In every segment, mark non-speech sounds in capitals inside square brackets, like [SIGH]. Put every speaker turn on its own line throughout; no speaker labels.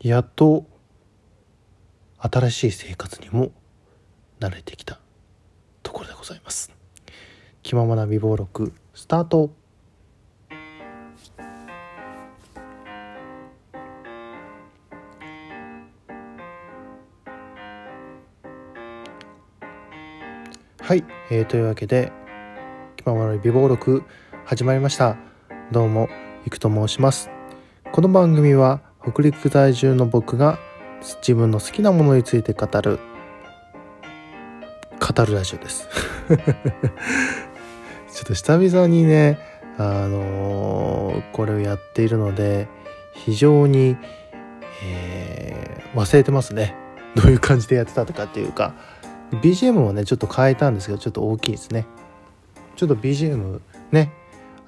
やっと新しい生活にも慣れてきたところでございます。気ままな美貌録スタート。はい、えー、というわけで気ままな美貌録始まりました。どうもいくと申します。この番組は北陸在住の僕が自分の好きなものについて語る語るラジオです。[LAUGHS] ちょっと久々にねあのー、これをやっているので非常に、えー、忘れてますね。どういう感じでやってたとかっていうか。BGM をねちょっと変えたんですけどちょっと大きいですね。ちょっと BGM ね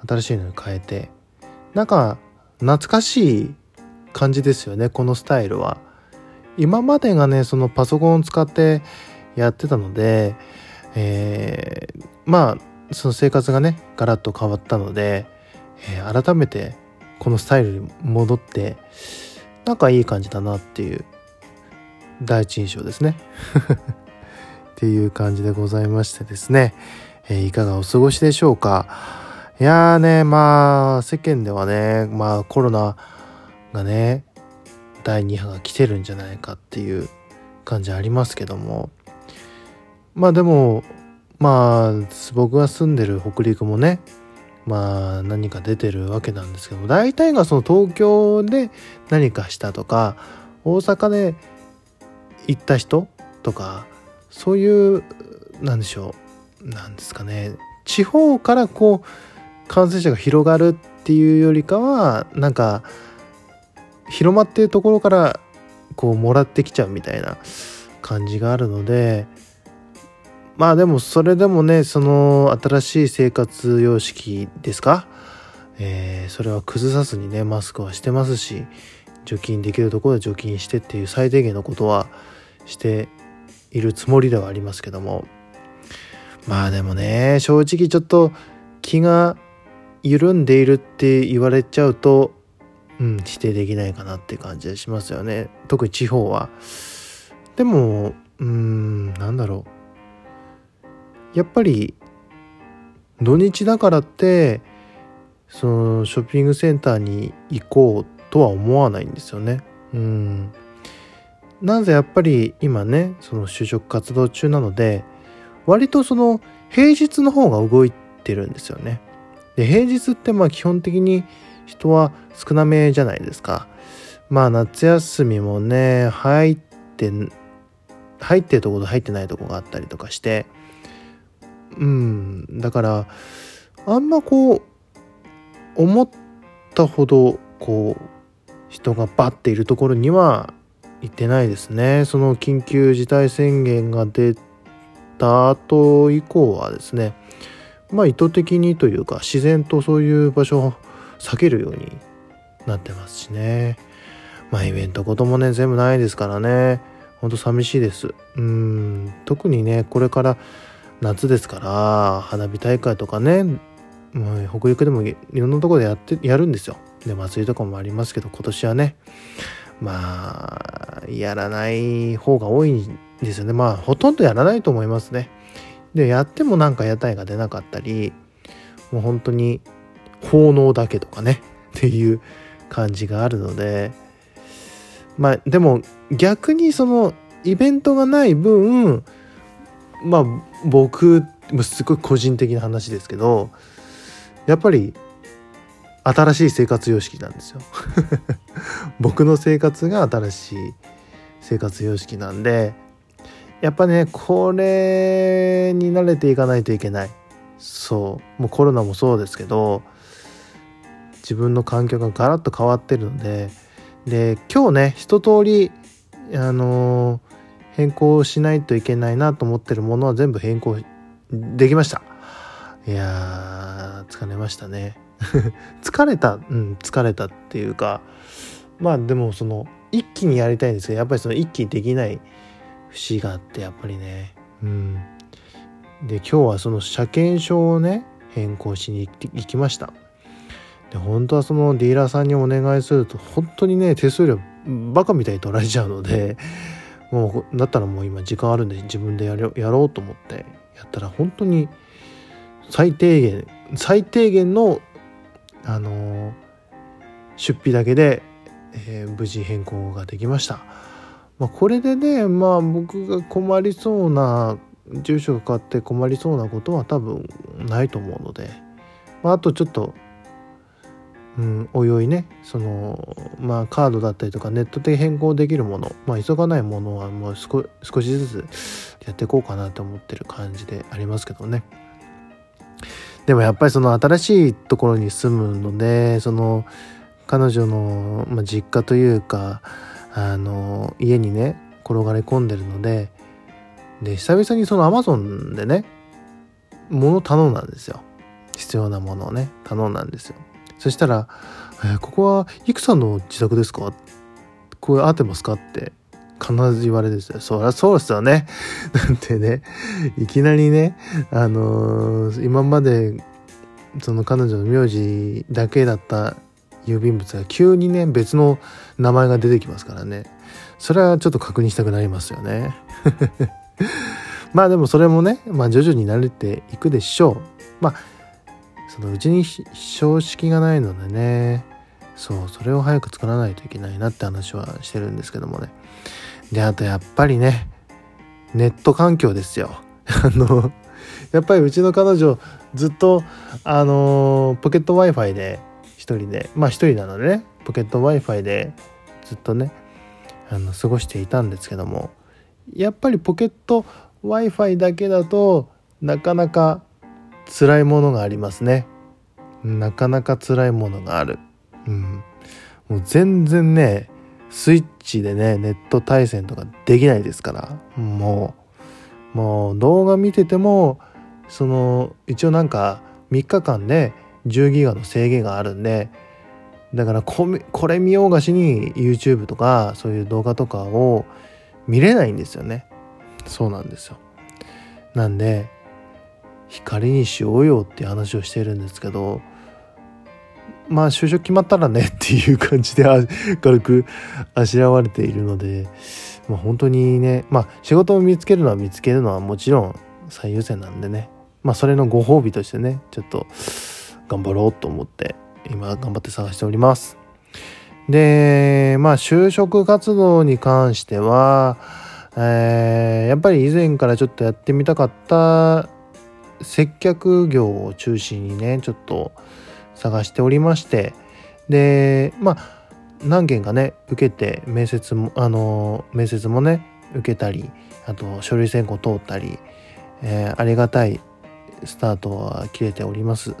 新しいのに変えて。なんか懐かしい感じですよねこのスタイルは。今までがねそのパソコンを使ってやってたので、えー、まあその生活がねガラッと変わったので、えー、改めてこのスタイルに戻ってなんかいい感じだなっていう第一印象ですね。[LAUGHS] っていう感じでございましてですね、えー、いかがお過ごしでしょうか。いやーねまあ世間ではねまあコロナがね第2波が来てるんじゃないかっていう感じありますけども。まあでもまあ僕が住んでる北陸もねまあ何か出てるわけなんですけども大体がその東京で何かしたとか大阪で行った人とかそういうなんでしょうなんですかね地方からこう感染者が広がるっていうよりかはなんか広まっているところからこうもらってきちゃうみたいな感じがあるのでまあでもそれでもねその新しい生活様式ですか、えー、それは崩さずにねマスクはしてますし除菌できるところで除菌してっていう最低限のことはしているつもりではありますけども。まあでもね正直ちょっと気が緩んでいるって言われちゃうとうん、否定できないかなって感じがしますよね。特に地方は。でもうんなんだろう。やっぱり土日だからってそのショッピングセンターに行こうとは思わないんですよね。うん。なぜやっぱり今ねその就職活動中なので割とその平日の方が動いてるんですよね。で平日ってまあ基本的に人は少なめじゃないですか。まあ夏休みもね、入って、入ってるとこと入ってないとこがあったりとかして、うん、だから、あんまこう、思ったほど、こう、人がバッているところには行ってないですね。その緊急事態宣言が出た後以降はですね、まあ意図的にというか自然とそういう場所避けるようになってますしね。まあイベントこともね全部ないですからね。ほんと寂しいです。うん。特にねこれから夏ですから花火大会とかねもう北陸でもいろんなとこでやってやるんですよ。で祭りとかもありますけど今年はね。まあやらない方が多いんですよね。まあほとんどやらないと思いますね。でやってもなんか屋台が出なかったりもう本当に奉納だけとかね [LAUGHS] っていう感じがあるのでまあでも逆にそのイベントがない分まあ僕すごい個人的な話ですけどやっぱり新しい生活様式なんですよ。[LAUGHS] 僕の生活が新しい生活様式なんでやっぱねこれに慣れていかないといけない。そう。もうコロナもそうですけど自分の環境がガラッと変わってるのでで今日ね一通りあのー、変更しないといけないなと思ってるものは全部変更できました。いやー疲れましたね。[LAUGHS] 疲れたうん疲れたっていうかまあでもその一気にやりたいんですけどやっぱりその一気にできない節があってやっぱりね。うん。で今日はその車検証をね変更しに行きました。で本当はそのディーラーさんにお願いすると本当にね手数料バカみたいに取られちゃうので [LAUGHS] もうだったらもう今時間あるんで自分でやろやろうと思ってやったら本当に最低限最低限のあの出費だけで、えー、無事変更ができました。まあ、これでねまあ僕が困りそうな住所が変わって困りそうなことは多分ないと思うので、まあ、あとちょっとうん、おいおいねそのまあカードだったりとかネットで変更できるものまあ急がないものはもう少しずつやっていこうかなと思ってる感じでありますけどね。でもやっぱりその新しいところに住むのでその彼女の、まあ、実家というかあの家にね転がり込んでるのでで久々にそのアマゾンでね物頼んだんですよ。必要なものをね頼んだんですよ。そしたら、えー、ここはイクさんの自宅ですか？これ合ってますか？って必ず言われるんですよ。そりゃそうですよね。[LAUGHS] なんてね、いきなりね、あのー、今までその彼女の名字だけだった郵便物が急にね、別の名前が出てきますからね。それはちょっと確認したくなりますよね。[LAUGHS] まあでもそれもね、まあ徐々に慣れていくでしょう。まあそのうちに標識がないのでね。そうそれを早く作らないといけないなって話はしてるんですけどもね。であとやっぱりねネット環境ですよ。[LAUGHS] あのやっぱりうちの彼女ずっとあのポケット w i f i で一人でまあ一人なのでねポケット w i f i でずっとねあの過ごしていたんですけども。やっぱりポケット w i f i だけだとなかなか辛いものがありますね。なかなか辛いものがある。うん。もう全然ねスイッチでねネット対戦とかできないですから。もうもう動画見ててもその一応なんか3日間で10ギガの制限があるんでだからこれ見ようがしに YouTube とかそういう動画とかを見れないんですよね。そうなんですよ。なんで光にしようよって話をしてるんですけどまあ就職決まったらね [LAUGHS] っていう感じで軽くあしらわれているので、まあ、本当にねまあ仕事を見つけるのは見つけるのはもちろん最優先なんでねまあそれのご褒美としてねちょっと頑張ろうと思って今頑張って探しております。でまあ就職活動に関しては、えー、やっぱり以前からちょっとやってみたかった接客業を中心にねちょっと探しておりましてでまあ何件かね受けて面接もあの面接もね受けたりあと書類選考通ったり、えー、ありがたいスタートは切れております。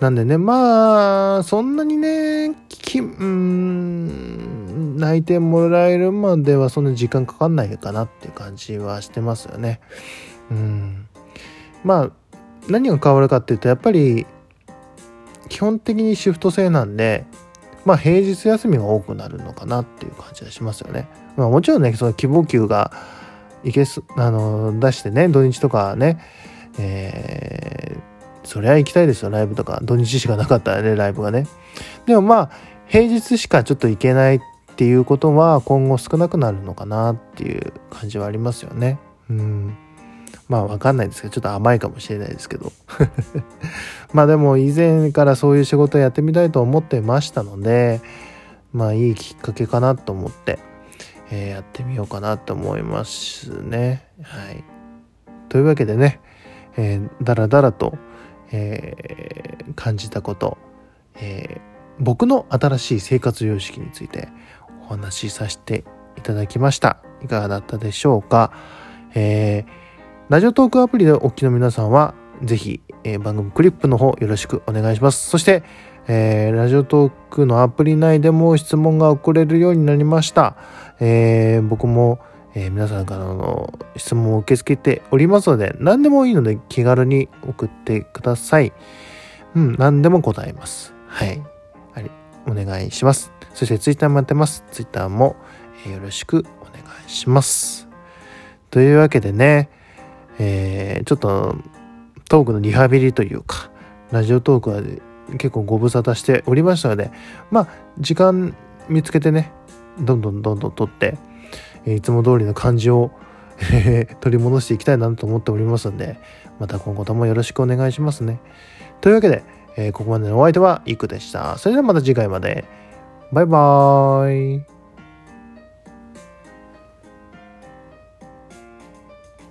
なんでねまあそんなにねきうん内定もらえるまではそんな時間かかんないかなって感じはしてますよね。うん。まあ何が変わるかっていうとやっぱり基本的にシフト制なんでまあ平日休みが多くなるのかなっていう感じがしますよね。まあもちろんねその希望給がいけすあの出してね土日とかねえー、そりゃ行きたいですよライブとか土日しかなかったらねライブがね。でもまあ平日しかちょっと行けないっていうことは今後少なくなるのかなっていう感じはありますよね。うんまあわかんないですけど、ちょっと甘いかもしれないですけど。[LAUGHS] まあでも以前からそういう仕事をやってみたいと思ってましたので、まあいいきっかけかなと思って、えー、やってみようかなと思いますね。はい。というわけでね、えー、だらだらと、えー、感じたこと、えー、僕の新しい生活様式についてお話しさせていただきました。いかがだったでしょうか？えーラジオトークアプリでお聞きの皆さんは、ぜひ、えー、番組クリップの方よろしくお願いします。そして、えー、ラジオトークのアプリ内でも質問が送れるようになりました。えー、僕も、え、皆さんからの質問を受け付けておりますので、何でもいいので気軽に送ってください。うん、何でも答えます。はい。はい、お願いします。そしてツイッターもやってます。ツイッターも、えー、よろしくお願いします。というわけでね、えー、ちょっとトークのリハビリというか、ラジオトークは結構ご無沙汰しておりましたので、まあ、時間見つけてね、どんどんどんどん取って、いつも通りの感じを取り戻していきたいなと思っておりますんで、また今後ともよろしくお願いしますね。というわけで、えー、ここまでのお相手はイクでした。それではまた次回まで。バイバーイ。